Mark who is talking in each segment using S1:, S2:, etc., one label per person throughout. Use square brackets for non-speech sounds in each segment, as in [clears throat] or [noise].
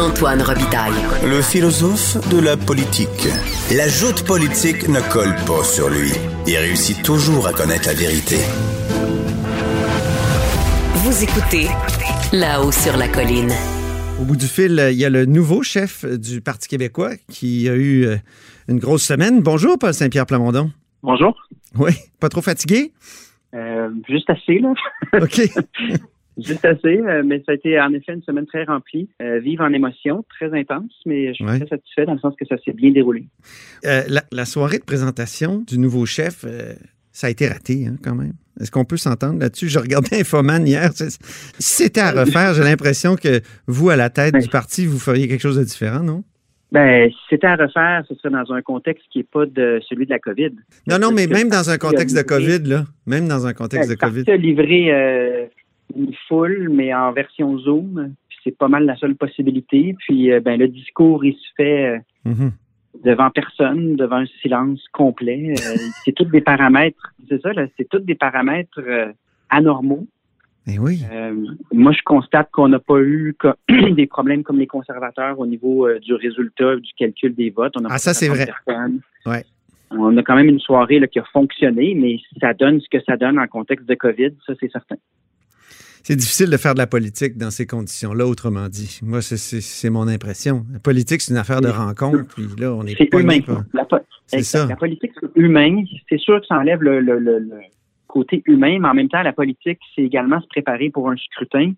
S1: Antoine Robitaille.
S2: Le philosophe de la politique. La joute politique ne colle pas sur lui. Il réussit toujours à connaître la vérité.
S1: Vous écoutez là-haut sur la colline.
S3: Au bout du fil, il y a le nouveau chef du Parti québécois qui a eu euh, une grosse semaine. Bonjour, Paul Saint-Pierre Plamondon.
S4: Bonjour.
S3: Oui, pas trop fatigué?
S4: Euh, juste assez, là. [laughs]
S3: OK. [laughs]
S4: juste assez, euh, mais ça a été en effet une semaine très remplie, euh, vive en émotion, très intense, mais je suis
S3: Ouais.
S4: très satisfait dans le sens que ça s'est bien déroulé.
S3: Euh, la, la soirée de présentation du nouveau chef, euh, ça a été raté hein, quand même. Est-ce qu'on peut s'entendre là-dessus? Je regardais [laughs] Infoman hier. Si c'était à refaire, j'ai l'impression que vous, à la tête
S4: Ouais.
S3: du parti, vous feriez quelque chose de différent, non?
S4: Ben, si c'était à refaire, ce serait dans un contexte qui n'est pas de celui de la COVID.
S3: Non, non, mais même dans un contexte de COVID, là. Même dans un contexte de
S4: le parti
S3: COVID.
S4: livré euh, une foule, mais en version Zoom. Puis C'est pas mal la seule possibilité. Puis, euh, ben, le discours, il se fait euh,
S3: Mhm.
S4: devant personne, devant un silence complet. Euh, [laughs] c'est tous des paramètres, c'est ça, c'est tous des paramètres anormaux.
S3: Eh oui.
S4: Euh, moi, je constate qu'on n'a pas eu [clears throat] des problèmes comme les conservateurs au niveau euh, du résultat du calcul des votes. On a
S3: Ah,
S4: pas
S3: ça, c'est
S4: 50
S3: vrai. Ouais.
S4: On a quand même une soirée là, qui a fonctionné, mais ça donne ce que ça donne en contexte de COVID, ça c'est certain.
S3: C'est difficile de faire de la politique dans ces conditions-là, autrement dit. Moi, c'est- mon impression. La politique, c'est une affaire de rencontre, puis là, on est
S4: C'est humain. La, po-
S3: ça.
S4: La politique, c'est humain. C'est sûr que ça enlève le, le- le- le côté humain, mais en même temps, la politique, c'est également se préparer pour un scrutin.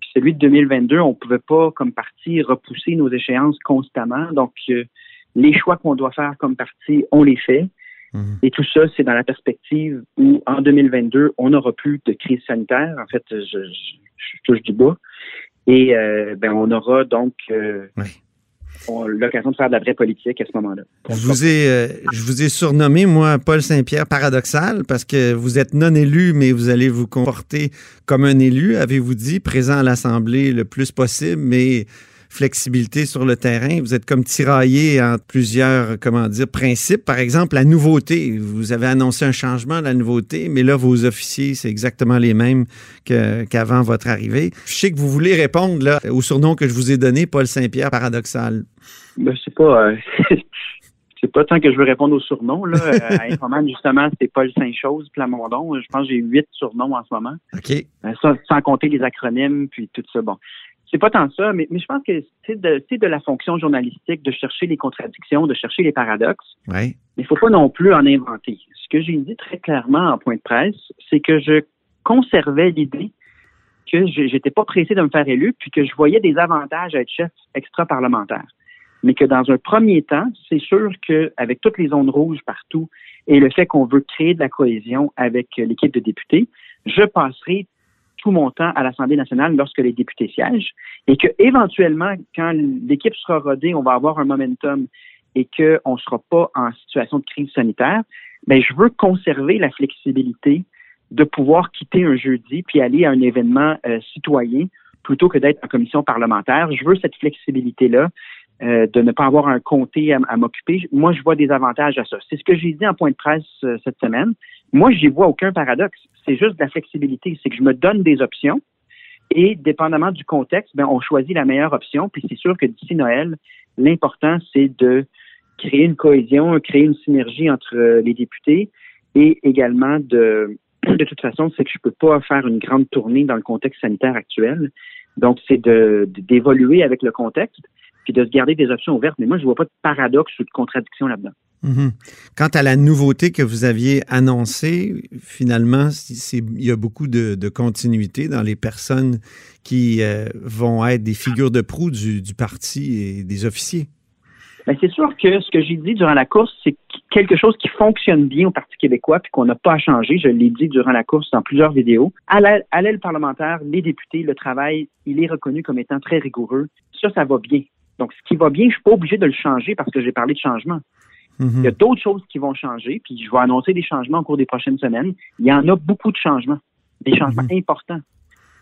S4: Puis celui de 2022, on ne pouvait pas, comme parti, repousser nos échéances constamment. Donc, euh, les choix qu'on doit faire comme parti, on les fait.
S3: Mhm.
S4: Et tout ça, c'est dans la perspective où, en 2022, on n'aura plus de crise sanitaire. En fait, je, je- je touche du bas. Et euh, ben, on aura donc euh, l'occasion de faire de la vraie politique à ce moment-là.
S3: Je vous ai, euh, je vous ai surnommé, moi, Paul Saint-Pierre paradoxal, parce que vous êtes non élu, mais vous allez vous comporter comme un élu, avez-vous dit, présent à l'Assemblée le plus possible, mais flexibilité sur le terrain. Vous êtes comme tiraillé entre plusieurs, comment dire, principes. Par exemple, la nouveauté. Vous avez annoncé un changement, la nouveauté, mais là, vos officiers, c'est exactement les mêmes qu'avant votre arrivée. Je sais que vous voulez répondre là, au surnom que je vous ai donné, Paul Saint-Pierre paradoxal.
S4: Ben, c'est pas euh, [laughs] c'est pas tant que je veux répondre aux surnoms. Là. [laughs] Euh, à Infoman, justement, c'est Paul Saint-Chose, Plamondon. Je pense que j'ai huit surnoms en ce moment.
S3: OK?
S4: Euh, ça, sans compter les acronymes, puis tout ça. Bon. C'est pas tant ça, mais, mais je pense que c'est de, la fonction journalistique de chercher les contradictions, de chercher les paradoxes.
S3: Oui.
S4: Mais il ne faut pas non plus en inventer. Ce que j'ai dit très clairement en point de presse, c'est que je conservais l'idée que je n'étais pas pressé de me faire élu, puis que je voyais des avantages à être chef extra-parlementaire. Mais que dans un premier temps, c'est sûr qu'avec toutes les zones rouges partout et le fait qu'on veut créer de la cohésion avec l'équipe de députés, je passerai tout mon temps à l'Assemblée nationale lorsque les députés siègent et que éventuellement, quand l'équipe sera rodée, on va avoir un momentum et qu'on ne sera pas en situation de crise sanitaire, ben, je veux conserver la flexibilité de pouvoir quitter un jeudi puis aller à un événement euh, citoyen plutôt que d'être en commission parlementaire. Je veux cette flexibilité-là euh, de ne pas avoir un comté à, à m'occuper. Moi, je vois des avantages à ça. C'est ce que j'ai dit en point de presse euh, cette semaine. Moi, j'y vois aucun paradoxe. C'est juste de la flexibilité. C'est que je me donne des options et, dépendamment du contexte, ben, on choisit la meilleure option. Puis c'est sûr que d'ici Noël, l'important, c'est de créer une cohésion, créer une synergie entre euh, les députés et également de, [clears throat] de toute façon, c'est que je peux pas faire une grande tournée dans le contexte sanitaire actuel. Donc, c'est de, d'évoluer avec le contexte puis de se garder des options ouvertes. Mais moi, je vois pas de paradoxe ou de contradiction là-dedans.
S3: Mhm. Quant à la nouveauté que vous aviez annoncée, finalement, il y a beaucoup de, continuité dans les personnes qui euh, vont être des figures de proue du, parti et des officiers.
S4: Ben, c'est sûr que ce que j'ai dit durant la course, c'est quelque chose qui fonctionne bien au Parti québécois puis qu'on n'a pas à changer. Je l'ai dit durant la course dans plusieurs vidéos. À l'aile parlementaire, les députés, le travail, il est reconnu comme étant très rigoureux. Ça, ça va bien. Donc, ce qui va bien, je suis pas obligé de le changer parce que j'ai parlé de changement. Mhm. Il y a d'autres choses qui vont changer, puis je vais annoncer des changements au cours des prochaines semaines. Il y en a beaucoup de changements, des changements mhm. importants.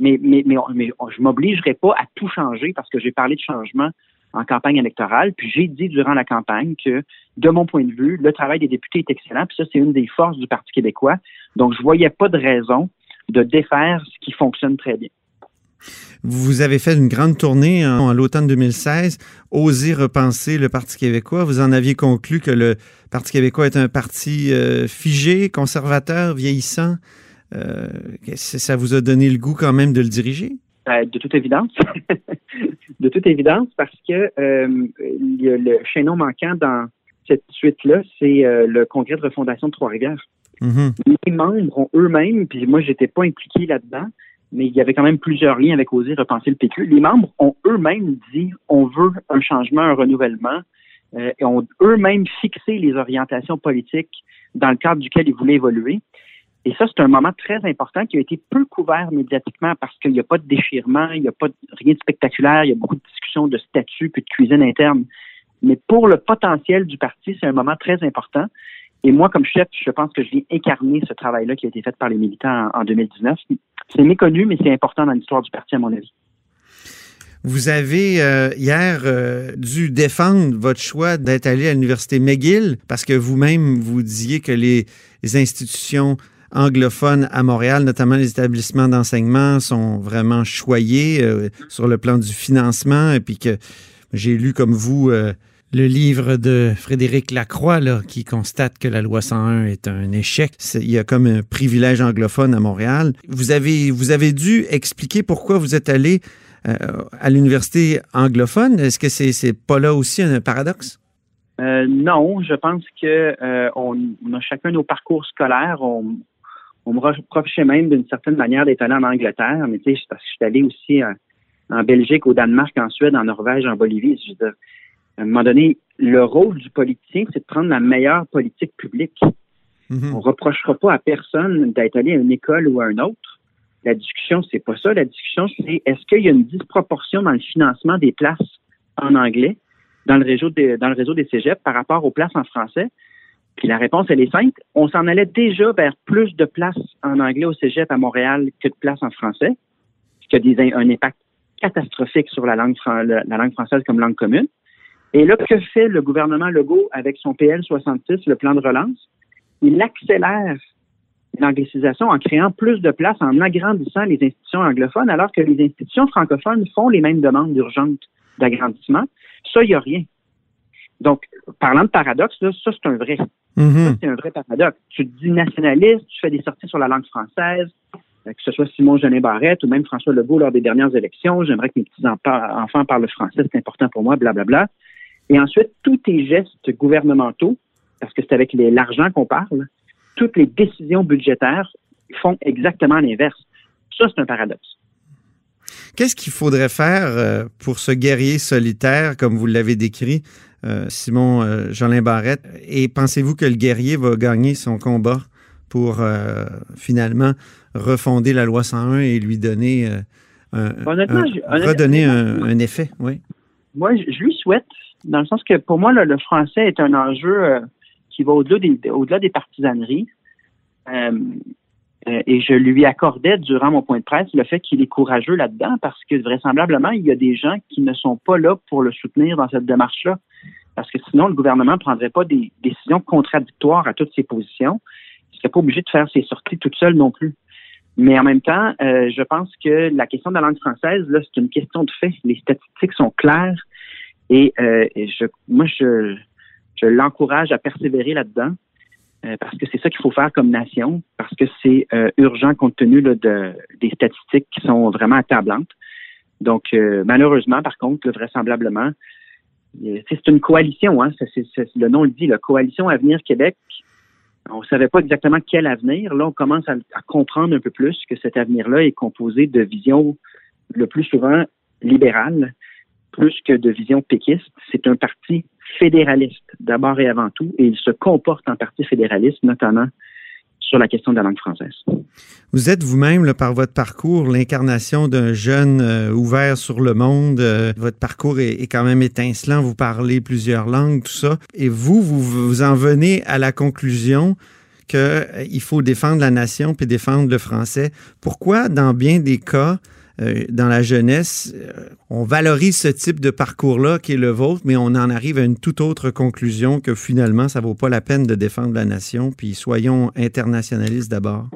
S4: Mais, mais, mais, mais je m'obligerai pas à tout changer parce que j'ai parlé de changement en campagne électorale. Puis j'ai dit durant la campagne que, de mon point de vue, le travail des députés est excellent. Puis ça, c'est une des forces du Parti québécois. Donc, je voyais pas de raison de défaire ce qui fonctionne très bien.
S3: Vous avez fait une grande tournée en, l'automne 2016, Oser repenser le Parti québécois. Vous en aviez conclu que le Parti québécois est un parti euh, figé, conservateur, vieillissant. Euh, ça vous a donné le goût quand même de le diriger?
S4: Euh, de toute évidence. [laughs] de toute évidence, parce que le chaînon manquant dans cette suite-là, c'est le congrès de refondation de Trois-Rivières. Mm-hmm. Les membres ont eux-mêmes, puis moi, j'étais pas impliqué là-dedans, mais il y avait quand même plusieurs liens avec Oser repenser le PQ. Les membres ont eux-mêmes dit on veut un changement, un renouvellement, euh, et ont eux-mêmes fixé les orientations politiques dans le cadre duquel ils voulaient évoluer. Et ça, c'est un moment très important qui a été peu couvert médiatiquement parce qu'il n'y a pas de déchirement, il n'y a pas de, rien de spectaculaire, il y a beaucoup de discussions de statut puis de cuisine interne. Mais pour le potentiel du parti, c'est un moment très important. Et moi, comme chef, je pense que je viens incarner ce travail-là qui a été fait par les militants en, 2019. C'est méconnu, mais c'est important dans l'histoire du parti, à mon avis.
S3: Vous avez euh, hier euh, dû défendre votre choix d'être allé à l'université McGill parce que vous-même vous disiez que les, institutions anglophones à Montréal, notamment les établissements d'enseignement, sont vraiment choyés euh, sur le plan du financement et puis que j'ai lu comme vous le livre de Frédéric Lacroix là, qui constate que la loi 101 est un échec. il y a comme un privilège anglophone à Montréal. Vous avez, vous avez dû expliquer pourquoi vous êtes allé euh, à l'université anglophone. Est-ce que c'est c'est pas là aussi un paradoxe?
S4: Euh, non, je pense que euh, on, a chacun nos parcours scolaires. On, me reprochait même d'une certaine manière d'être allé en Angleterre, mais tu sais, parce que je suis allé aussi en Belgique, au Danemark, en Suède, en Norvège, en Bolivie. À un moment donné, le rôle du politicien, c'est de prendre la meilleure politique publique. Mhm. On ne reprochera pas à personne d'être allé à une école ou à une autre. La discussion, c'est pas ça. La discussion, c'est est-ce qu'il y a une disproportion dans le financement des places en anglais dans le réseau des, dans le réseau des cégeps par rapport aux places en français? Puis la réponse, elle est simple. On s'en allait déjà vers plus de places en anglais au cégep à Montréal que de places en français, ce qui a des, un impact catastrophique sur la langue, la langue française comme langue commune. Et là, que fait le gouvernement Legault avec son PL 66, le plan de relance? Il accélère l'anglicisation en créant plus de places, en agrandissant les institutions anglophones, alors que les institutions francophones font les mêmes demandes d'urgence d'agrandissement. Ça, il n'y a rien. Donc, parlant de paradoxe, là, ça, c'est un vrai. Mm-hmm. c'est un vrai paradoxe. Tu te dis nationaliste, tu fais des sorties sur la langue française, euh, que ce soit Simon Genet Barrette ou même François Legault lors des dernières élections. J'aimerais que mes petits-enfants parlent français, c'est important pour moi, blablabla. Bla, bla. Et ensuite, tous tes gestes gouvernementaux, parce que c'est avec l'argent qu'on parle, toutes les décisions budgétaires font exactement l'inverse. Ça, c'est un paradoxe.
S3: Qu'est-ce qu'il faudrait faire euh, pour ce guerrier solitaire, comme vous l'avez décrit, euh, Simon euh, Jolin Barrette? Et pensez-vous que le guerrier va gagner son combat pour finalement refonder la loi 101 et lui donner un, redonner un, effet? Oui.
S4: Moi, je lui souhaite dans le sens que pour moi, le français est un enjeu euh, qui va au-delà des, au-delà des partisaneries. Euh, euh, et je lui accordais durant mon point de presse le fait qu'il est courageux là-dedans parce que vraisemblablement, il y a des gens qui ne sont pas là pour le soutenir dans cette démarche-là. Parce que sinon, le gouvernement ne prendrait pas des décisions contradictoires à toutes ses positions. Il ne serait pas obligé de faire ses sorties toute seule non plus. Mais en même temps, je pense que la question de la langue française, là, c'est une question de fait. Les statistiques sont claires. Et, euh, je, moi, je, je l'encourage à persévérer là-dedans euh, parce que c'est ça qu'il faut faire comme nation, parce que c'est euh, urgent compte tenu de, des statistiques qui sont vraiment accablantes. Donc, malheureusement, par contre, vraisemblablement, c'est une coalition, hein, le nom le dit, la Coalition Avenir Québec. On ne savait pas exactement quel avenir. Là, on commence à, à comprendre un peu plus que cet avenir-là est composé de visions le plus souvent libérales plus que de vision péquiste, c'est un parti fédéraliste d'abord et avant tout, et il se comporte en parti fédéraliste, notamment sur la question de la langue française.
S3: Vous êtes vous-même, par votre parcours, l'incarnation d'un jeune euh, ouvert sur le monde. Euh, votre parcours est, quand même étincelant. Vous parlez plusieurs langues, tout ça. Et vous, vous, vous en venez à la conclusion qu'il euh, faut défendre la nation puis défendre le français. Pourquoi, dans bien des cas, euh, dans la jeunesse, euh, on valorise ce type de parcours-là qui est le vôtre, mais on en arrive à une toute autre conclusion que finalement, ça vaut pas la peine de défendre la nation, puis soyons internationalistes d'abord.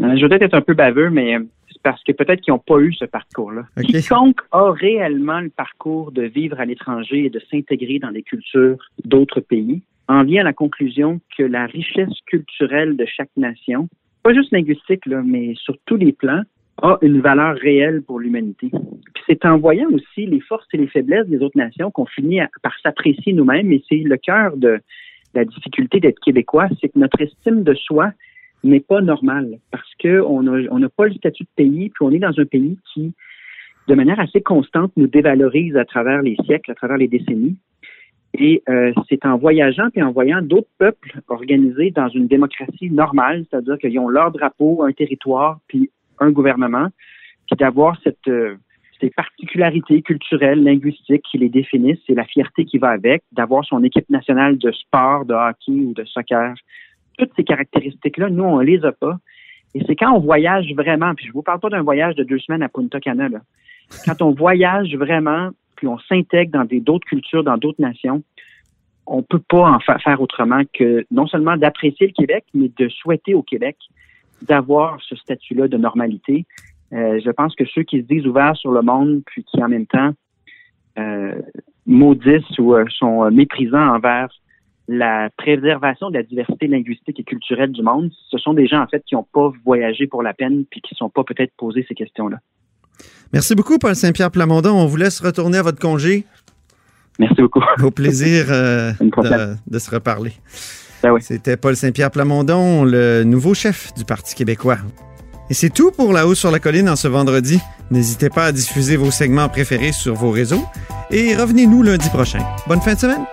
S4: Euh, je vais peut-être être un peu baveux, mais c'est parce que peut-être qu'ils n'ont pas eu ce parcours-là. Quiconque a réellement le parcours de vivre à l'étranger et de s'intégrer dans les cultures d'autres pays en vient à la conclusion que la richesse culturelle de chaque nation, pas juste linguistique, là, mais sur tous les plans, a une valeur réelle pour l'humanité. Puis c'est en voyant aussi les forces et les faiblesses des autres nations qu'on finit par s'apprécier nous-mêmes, et c'est le cœur de la difficulté d'être québécois, c'est que notre estime de soi n'est pas normale parce qu'on n'a pas le statut de pays, puis on est dans un pays qui, de manière assez constante, nous dévalorise à travers les siècles, à travers les décennies. Et euh, c'est en voyageant et en voyant d'autres peuples organisés dans une démocratie normale, c'est-à-dire qu'ils ont leur drapeau, un territoire, puis un gouvernement, puis d'avoir cette euh, ces particularités culturelles, linguistiques qui les définissent, c'est la fierté qui va avec, d'avoir son équipe nationale de sport, de hockey ou de soccer. Toutes ces caractéristiques-là, nous, on les a pas. Et c'est quand on voyage vraiment, puis je vous parle pas d'un voyage de deux semaines à Punta Cana, là. Quand on voyage vraiment, puis on s'intègre dans d'autres cultures, dans d'autres nations, on peut pas en faire autrement que non seulement d'apprécier le Québec, mais de souhaiter au Québec d'avoir ce statut-là de normalité. Euh, je pense que ceux qui se disent ouverts sur le monde, puis qui en même temps euh, maudissent ou euh, sont méprisants envers la préservation de la diversité linguistique et culturelle du monde, ce sont des gens en fait qui n'ont pas voyagé pour la peine puis qui ne sont pas peut-être posé ces questions-là.
S3: Merci beaucoup, Paul Saint-Pierre Plamondon. On vous laisse retourner à votre congé.
S4: Merci beaucoup.
S3: Au plaisir [laughs] de, de se reparler.
S4: Ben
S3: C'était Paul Saint-Pierre Plamondon, le nouveau chef du Parti québécois. Et c'est tout pour La Hausse sur la Colline en ce vendredi. N'hésitez pas à diffuser vos segments préférés sur vos réseaux et revenez-nous lundi prochain. Bonne fin de semaine!